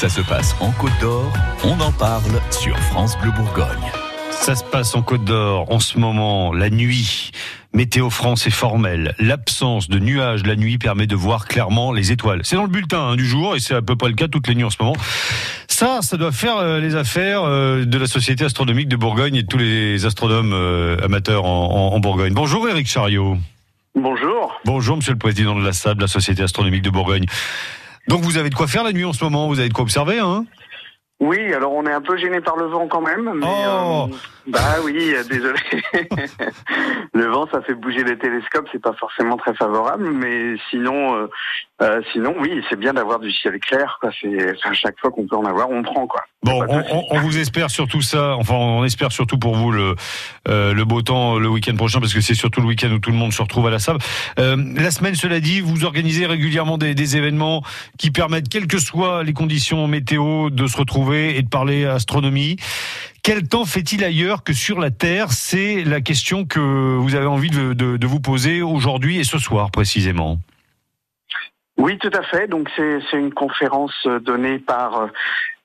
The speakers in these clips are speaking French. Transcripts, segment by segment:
Ça se passe en Côte d'Or, on en parle sur France Bleu Bourgogne. Ça se passe en Côte d'Or en ce moment, la nuit. Météo France est formelle. L'absence de nuages la nuit permet de voir clairement les étoiles. C'est dans le bulletin hein, du jour et c'est à peu près le cas toutes les nuits en ce moment. Ça, ça doit faire euh, les affaires euh, de la Société astronomique de Bourgogne et de tous les astronomes euh, amateurs en, en- en Bourgogne. Bonjour Eric Chariot. Bonjour. Bonjour Monsieur le Président de la SAB, la Société astronomique de Bourgogne. Donc vous avez de quoi faire la nuit en ce moment, vous avez de quoi observer, hein Oui, alors on est un peu gêné par le vent quand même. Mais, Oh. euh, bah oui, euh, désolé. le vent, ça fait bouger les télescopes, c'est pas forcément très favorable, mais sinon, euh, euh, sinon, oui, c'est bien d'avoir du ciel clair. Quoi. C'est enfin, chaque fois qu'on peut en avoir, on prend quoi. Bon, on, souci. on- on vous espère surtout ça. Enfin, on espère surtout pour vous le euh, le beau temps le week-end prochain, parce que c'est surtout le week-end où tout le monde se retrouve à la SAB. Euh, la semaine, cela dit, vous organisez régulièrement des, des événements qui permettent, quelles que soient les conditions météo, de se retrouver et de parler astronomie. Quel temps fait-il ailleurs que sur la Terre? C'est la question que vous avez envie de, vous poser aujourd'hui et ce soir précisément. Oui, tout à fait. Donc c'est une conférence euh, donnée par euh,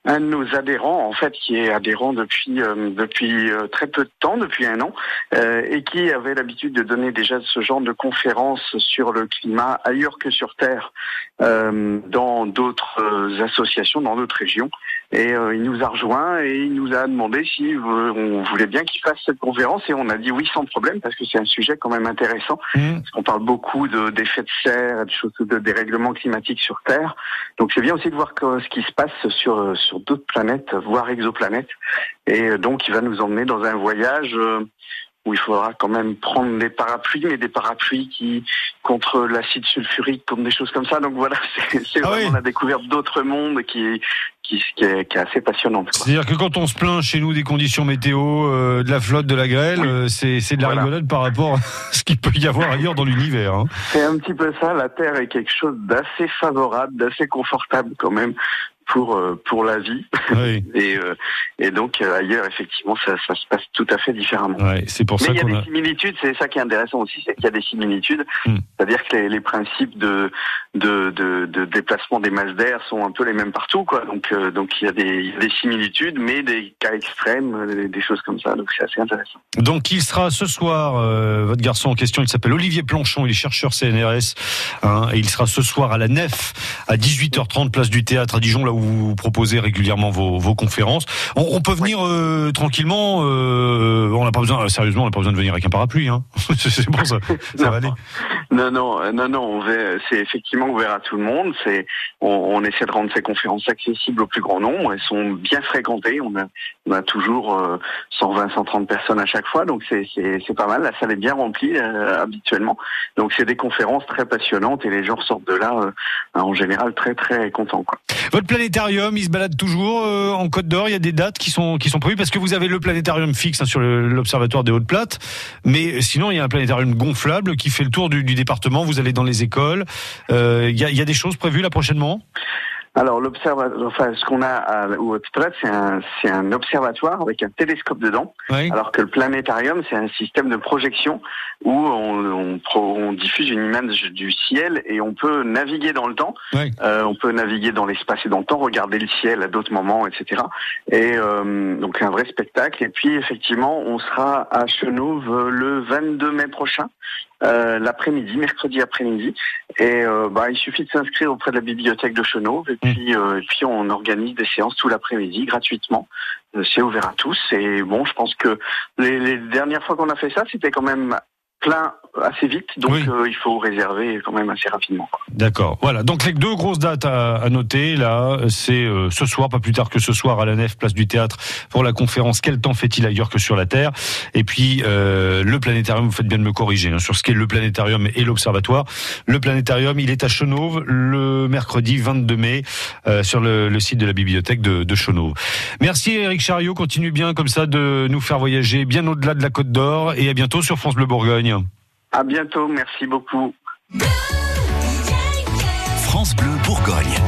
un de nos adhérents, en fait, qui est adhérent depuis euh, depuis très peu de temps, depuis un an, et qui avait l'habitude de donner déjà ce genre de conférences sur le climat ailleurs que sur Terre, dans d'autres associations, dans d'autres régions. Et euh, il nous a rejoint et il nous a demandé si euh, on voulait bien qu'il fasse cette conférence, et on a dit oui sans problème parce que c'est un sujet quand même intéressant. Hmm. Parce qu'on parle beaucoup de- d'effets de serre, et de choses, de dérèglements climatiques sur Terre. Donc c'est bien aussi de voir que- ce qui se passe sur sur d'autres planètes, voire exoplanètes. Et euh, donc il va nous emmener dans un voyage euh, où il faudra quand même prendre des parapluies, mais des parapluies qui contre l'acide sulfurique, comme des choses comme ça. Donc voilà, c'est Ah vraiment oui. la découverte d'autres mondes qui qui, qui, est, qui est assez passionnante. C'est-à-dire que quand on se plaint chez nous des conditions météo, euh, de la flotte, de la grêle, Oui. euh, c'est c'est de la Voilà. rigolade par rapport à ce qu'il peut y avoir ailleurs dans l'univers. hein. C'est un petit peu ça. La Terre est quelque chose d'assez favorable, d'assez confortable quand même pour euh, pour la vie. Oui, Et, euh, et donc euh, ailleurs, effectivement, ça, ça se passe tout à fait différemment. ouais, c'est pour Mais ça il y a des a. similitudes, c'est ça qui est intéressant aussi, c'est qu'il y a des similitudes. Hmm. C'est-à-dire que les, les principes de, de, de, de déplacement des masses d'air sont un peu les mêmes partout, quoi. Donc, euh, donc il y, a des, des similitudes, mais des cas extrêmes, des, des choses comme ça. Donc c'est assez intéressant. Donc il sera ce soir, euh, votre garçon en question, il s'appelle Olivier Planchon, il est chercheur CNRS, hein, et il sera ce soir à la Nef à 18h30, place du théâtre à Dijon, là où vous proposez régulièrement vos, vos conférences. On, on peut venir euh, tranquillement, euh, on n'a pas besoin, sérieusement, on n'a pas besoin de venir avec un parapluie, hein. c'est bon ça, ça va aller. Non, non, euh, non, non. C'est effectivement ouvert à tout le monde. C'est, on, on essaie de rendre ces conférences accessibles au plus grand nombre. Elles sont bien fréquentées. On a, on a toujours euh, 120, 130 personnes à chaque fois, donc c'est, pas mal. La salle est bien remplie euh, habituellement. Donc c'est des conférences très passionnantes et les gens sortent de là euh, en général très, très contents. Quoi. Votre planétarium, il se balade toujours euh, en Côte d'Or. Il y a des dates qui sont prévues parce que vous avez le planétarium fixe hein, sur l'observatoire des Hautes-Plates, mais sinon il y a un planétarium gonflable qui fait le tour du, département. Vous allez dans les écoles. Euh, il y a des choses prévues là prochainement? Alors l'observatoire, enfin ce qu'on a à, au Haute-Platte, c'est un, c'est un observatoire avec un télescope dedans. Oui. Alors que le planétarium, c'est un système de projection où on, on pro- on diffuse une image du ciel et on peut naviguer dans le temps. Ouais. Euh, on peut naviguer dans l'espace et dans le temps, regarder le ciel à d'autres moments, etc. Et euh, donc un vrai spectacle. Et puis effectivement, on sera à Chenauve euh, le 22 mai prochain, euh, l'après-midi, mercredi après-midi. Et euh, bah, il suffit de s'inscrire auprès de la bibliothèque de Chenauve et puis, euh, et puis on organise des séances tout l'après-midi gratuitement. C'est ouvert à tous. Et bon, je pense que les, les dernières fois qu'on a fait ça, c'était quand même plein assez vite. Donc Oui. euh, il faut réserver quand même assez rapidement. D'accord. Voilà. Donc les deux grosses dates à, à noter là, c'est euh, ce soir, pas plus tard que ce soir à la Nef, place du Théâtre, pour la conférence Quel temps fait-il ailleurs que sur la Terre? Et puis euh, le planétarium. Vous faites bien de me corriger hein, sur ce qu'est le planétarium et l'observatoire. Le planétarium, il est à Chenauve le mercredi 22 mai sur le, le site de la bibliothèque de, de Chenauve. Merci Eric Chariot. Continue bien comme ça de nous faire voyager bien au-delà de la Côte d'Or et à bientôt sur France Bleu Bourgogne. À bientôt. Merci beaucoup. France Bleu Bourgogne.